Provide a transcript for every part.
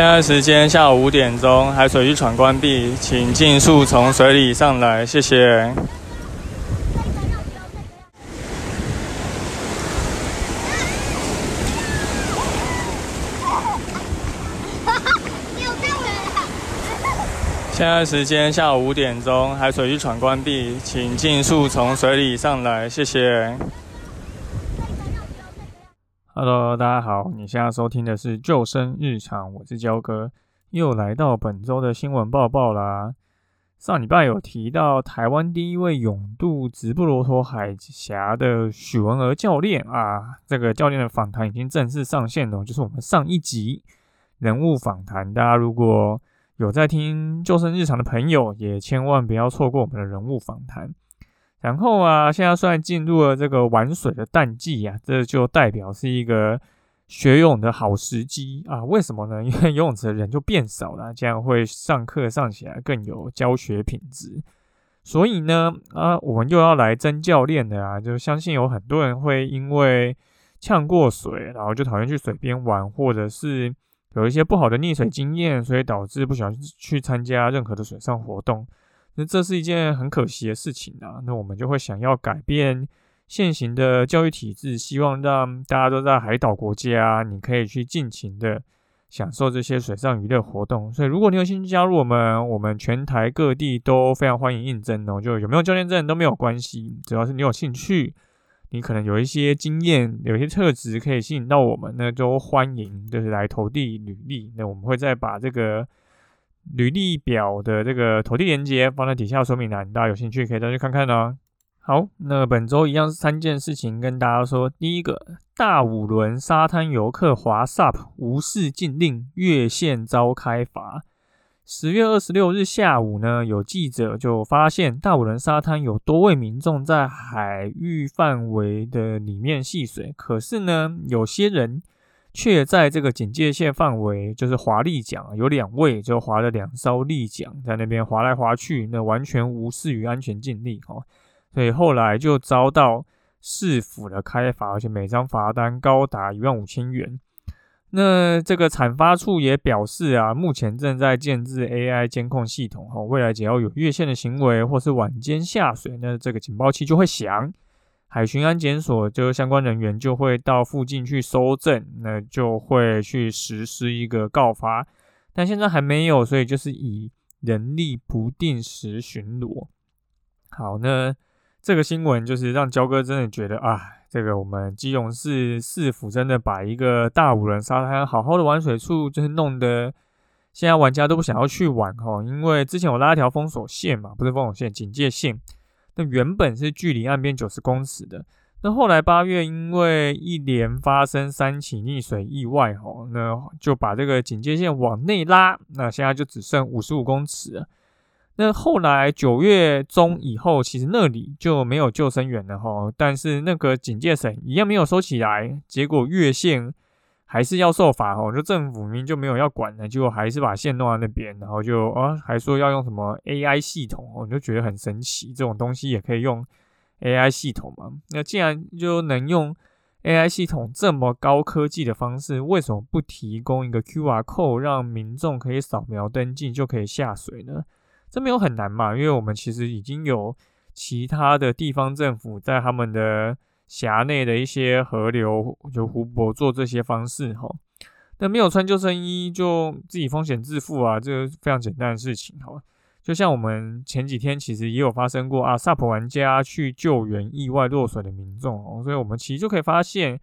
现在时间下午五点钟，海水浴场关闭，请尽速从水里上来，谢谢。现在时间下午五点钟，海水浴场关闭，请尽速从水里上来，谢谢。Hello，大家好，你现在收听的是救生日常，我是焦哥，又来到本周的新闻报报啦。上礼拜有提到台湾第一位勇渡直布罗陀海峡的许文娥教练啊，这个教练的访谈已经正式上线了，就是我们上一集人物访谈。大家如果有在听救生日常的朋友，也千万不要错过我们的人物访谈。然后啊，现在算进入了这个玩水的淡季啊，这就代表是一个学泳的好时机啊。为什么呢？因为游泳池的人就变少了，这样会上课上起来更有教学品质。所以呢，啊，我们又要来争教练的啊，就相信有很多人会因为呛过水，然后就讨厌去水边玩，或者是有一些不好的溺水经验，所以导致不想去参加任何的水上活动。那这是一件很可惜的事情啊！那我们就会想要改变现行的教育体制，希望让大家都在海岛国家，你可以去尽情的享受这些水上娱乐活动。所以，如果你有兴趣加入我们，我们全台各地都非常欢迎应征哦。就有没有教练证都没有关系，只要是你有兴趣，你可能有一些经验、有一些特质可以吸引到我们，那都欢迎就是来投递履历。那我们会再把这个。履历表的这个投递链接放在底下说明栏，大家有兴趣可以再去看看哦。好，那本周一样是三件事情跟大家说。第一个，大五轮沙滩游客滑 SUP 无视禁令越线遭开罚。十月二十六日下午呢，有记者就发现大五轮沙滩有多位民众在海域范围的里面戏水，可是呢，有些人。却在这个警戒线范围，就是划立桨，有两位就划了两艘立桨在那边划来划去，那完全无视于安全禁令哦，所以后来就遭到市府的开罚，而且每张罚单高达一万五千元。那这个产发处也表示啊，目前正在建制 AI 监控系统哦，未来只要有越线的行为或是晚间下水，那这个警报器就会响。海巡安检所就相关人员就会到附近去搜证，那就会去实施一个告发，但现在还没有，所以就是以人力不定时巡逻。好，那这个新闻就是让焦哥真的觉得啊，这个我们基隆市市府真的把一个大五人沙滩好好的玩水处，就是弄得现在玩家都不想要去玩哦，因为之前我拉一条封锁线嘛，不是封锁线，警戒线。原本是距离岸边九十公尺的，那后来八月因为一连发生三起溺水意外，吼，那就把这个警戒线往内拉，那现在就只剩五十五公尺了。那后来九月中以后，其实那里就没有救生员了，吼，但是那个警戒绳一样没有收起来，结果越线。还是要受罚哦，就政府明明就没有要管的，结果还是把线弄到那边，然后就啊，还说要用什么 AI 系统哦，你就觉得很神奇，这种东西也可以用 AI 系统嘛？那既然就能用 AI 系统这么高科技的方式，为什么不提供一个 QR code 让民众可以扫描登记就可以下水呢？这没有很难嘛？因为我们其实已经有其他的地方政府在他们的。峡内的一些河流就湖泊做这些方式哈，那没有穿救生衣就自己风险自负啊，这个非常简单的事情哈。就像我们前几天其实也有发生过啊，SUP 玩家去救援意外落水的民众哦，所以我们其实就可以发现，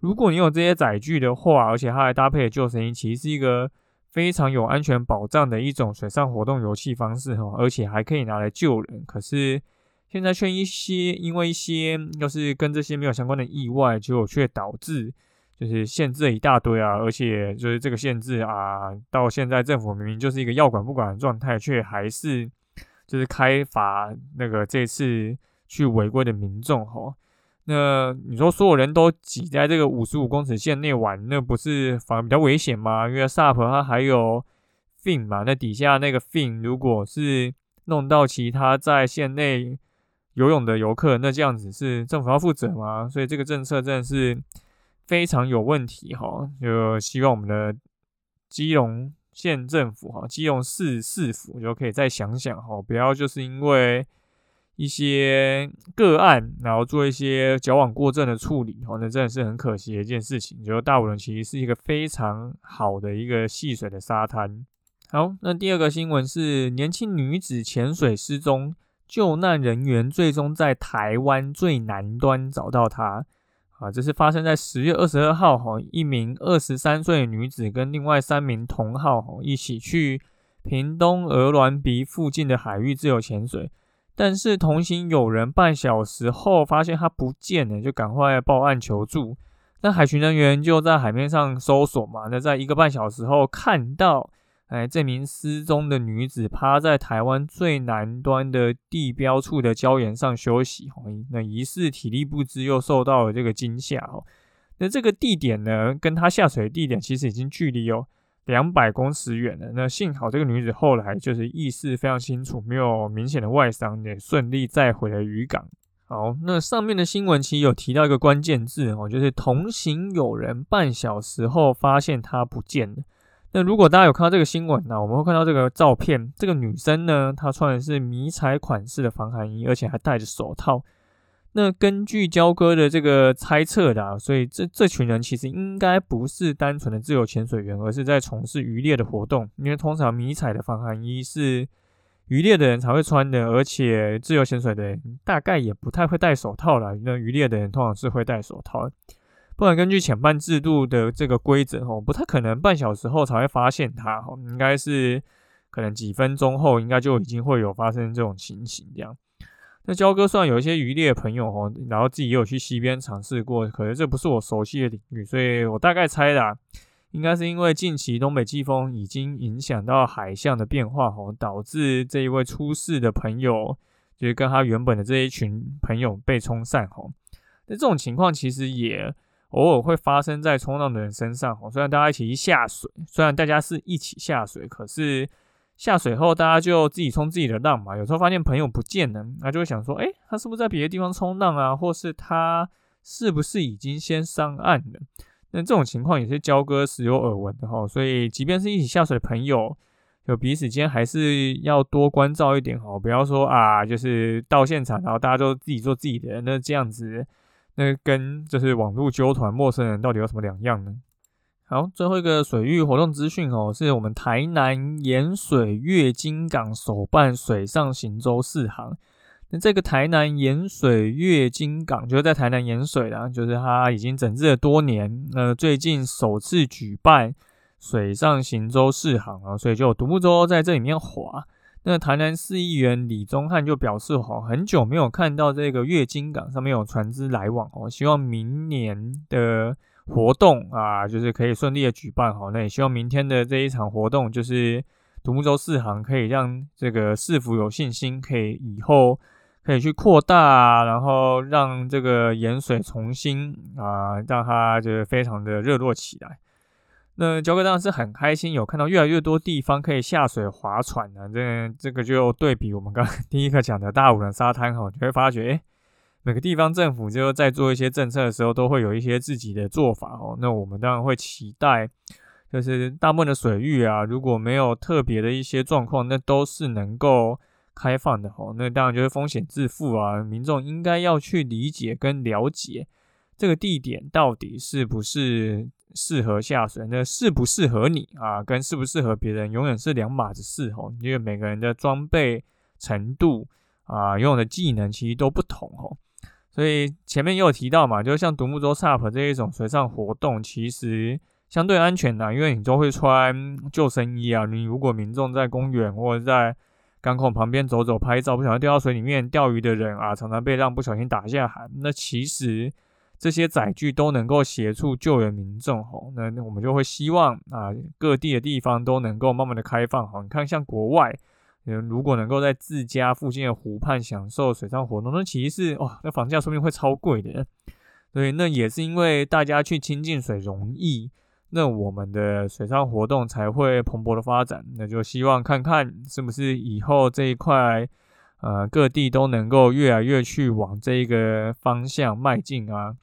如果你有这些载具的话，而且它还搭配救生衣，其实是一个非常有安全保障的一种水上活动游戏方式哈，而且还可以拿来救人。可是。现在却一些，因为一些又是跟这些没有相关的意外，结果却导致就是限制了一大堆啊，而且就是这个限制啊，到现在政府明明就是一个要管不管的状态，却还是就是开罚那个这次去违规的民众哈。那你说所有人都挤在这个五十五公尺线内玩，那不是反而比较危险吗？因为 SUP 它还有 fin 嘛，那底下那个 fin 如果是弄到其他在线内。游泳的游客，那这样子是政府要负责吗？所以这个政策真的是非常有问题哈。就希望我们的基隆县政府哈，基隆市市府就可以再想想哈，不要就是因为一些个案，然后做一些矫枉过正的处理哈，那真的是很可惜的一件事情。觉得大武仑其实是一个非常好的一个戏水的沙滩。好，那第二个新闻是年轻女子潜水失踪，救难人员最终在台湾最南端找到她。啊，这是发生在十月二十二号，哈，一名二十三岁女子跟另外三名同号，一起去屏东鹅銮鼻附近的海域自由潜水，但是同行有人半小时后发现她不见了，就赶快报案求助。那海巡人员就在海面上搜索嘛，那在一个半小时后看到。哎，这名失踪的女子趴在台湾最南端的地标处的礁岩上休息，哦，那疑似体力不支又受到了这个惊吓，哦，那这个地点呢，跟她下水的地点其实已经距离有两百公尺远了。那幸好这个女子后来就是意识非常清楚，没有明显的外伤，也顺利再回了渔港。好，那上面的新闻其实有提到一个关键字，哦，就是同行有人半小时后发现她不见了。那如果大家有看到这个新闻呢，我们会看到这个照片，这个女生呢，她穿的是迷彩款式的防寒衣，而且还戴着手套。那根据焦哥的这个猜测的啊，所以这这群人其实应该不是单纯的自由潜水员，而是在从事渔猎的活动。因为通常迷彩的防寒衣是渔猎的人才会穿的，而且自由潜水的人大概也不太会戴手套了。那渔猎的人通常是会戴手套。不然，根据潜伴制度的这个规则，哦，不太可能半小时后才会发现它，哦，应该是可能几分钟后，应该就已经会有发生这种情形这样。那焦哥虽然有一些渔猎朋友，哦，然后自己也有去溪边尝试过，可是这不是我熟悉的领域，所以我大概猜的，应该是因为近期东北季风已经影响到海象的变化，哦，导致这一位出事的朋友，就是跟他原本的这一群朋友被冲散，哦。那这种情况其实也。偶尔会发生在冲浪的人身上，哦，虽然大家一起下水，虽然大家是一起下水，可是下水后大家就自己冲自己的浪嘛。有时候发现朋友不见了，那就会想说，哎，他是不是在别的地方冲浪啊？或是他是不是已经先上岸了？那这种情况也是交割时有耳闻的哈。所以，即便是一起下水的朋友，有彼此间还是要多关照一点哈，不要说啊，就是到现场然后大家都自己做自己的，那这样子。那跟就是网络纠团陌生人到底有什么两样呢？好，最后一个水域活动资讯哦，是我们台南盐水月金港首办水上行舟四航。那这个台南盐水月金港就是在台南盐水啦，就是它已经整治了多年，那最近首次举办水上行舟试航啊，所以就独木舟在这里面划。那台南市议员李宗翰就表示，哈，很久没有看到这个月经港上面有船只来往哦，希望明年的活动啊，就是可以顺利的举办好。那也希望明天的这一场活动，就是独木舟四航，可以让这个市府有信心，可以以后可以去扩大，然后让这个盐水重新啊，让它就是非常的热络起来。那焦哥当然是很开心，有看到越来越多地方可以下水划船呢。这这个就对比我们刚 第一个讲的大武仑沙滩哈，就会发觉，哎，每个地方政府就在做一些政策的时候，都会有一些自己的做法哦。那我们当然会期待，就是大部分的水域啊，如果没有特别的一些状况，那都是能够开放的哦。那当然就是风险自负啊，民众应该要去理解跟了解这个地点到底是不是。适合下水，那适不适合你啊？跟适不适合别人，永远是两码子事哦。因为每个人的装备程度啊，用的技能其实都不同哦。所以前面也有提到嘛，就像独木舟 SUP 这一种水上活动，其实相对安全的，因为你都会穿救生衣啊。你如果民众在公园或者在港口旁边走走拍照，不小心掉到水里面钓鱼的人啊，常常被浪不小心打下海，那其实。这些载具都能够协助救援民众，吼，那那我们就会希望啊，各地的地方都能够慢慢的开放，吼，你看像国外，嗯，如果能够在自家附近的湖畔享受水上活动，那其实是哇，那房价说不定会超贵的，所以那也是因为大家去亲近水容易，那我们的水上活动才会蓬勃的发展，那就希望看看是不是以后这一块，呃，各地都能够越来越去往这一个方向迈进啊。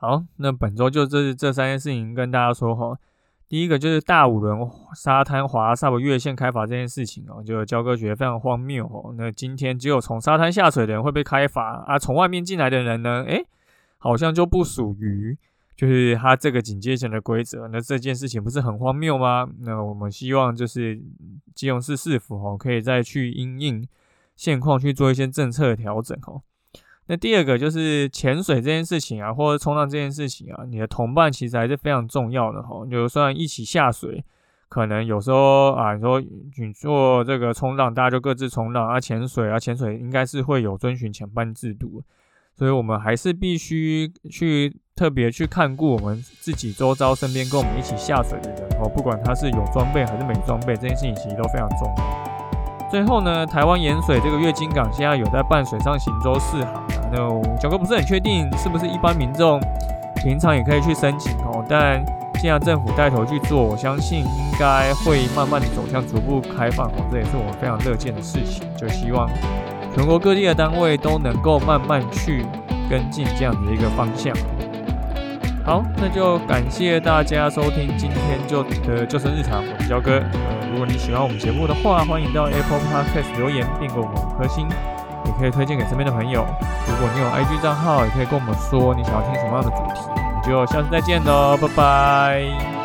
好，那本周就这这三件事情跟大家说哈。第一个就是大五轮沙滩滑 SUP 越线开罚这件事情哦，就焦哥觉得非常荒谬哦。那今天只有从沙滩下水的人会被开罚啊，从外面进来的人呢，诶，好像就不属于，就是他这个警戒线的规则。那这件事情不是很荒谬吗？那我们希望就是基隆市市府哦，可以再去因应现况去做一些政策的调整哦。那第二个就是潜水这件事情啊，或者冲浪这件事情啊，你的同伴其实还是非常重要的哈。就算一起下水，可能有时候啊，你说你做这个冲浪，大家就各自冲浪啊，潜水啊，潜水应该是会有遵循前班制度，所以我们还是必须去特别去看顾我们自己周遭身边跟我们一起下水的人哦，不管他是有装备还是没装备，这件事情其实都非常重要。最后呢，台湾盐水这个月经港现在有在办水上行舟试航啊，那小哥不是很确定是不是一般民众平常也可以去申请哦，但既然政府带头去做，我相信应该会慢慢的走向逐步开放哦，这也是我们非常乐见的事情，就希望全国各地的单位都能够慢慢去跟进这样的一个方向。好，那就感谢大家收听今天就的救生日常，我是焦哥。如果你喜欢我们节目的话，欢迎到 Apple Podcast 留言并给我们五颗星，也可以推荐给身边的朋友。如果你有 IG 账号，也可以跟我们说你想要听什么样的主题。我们就下次再见喽，拜拜。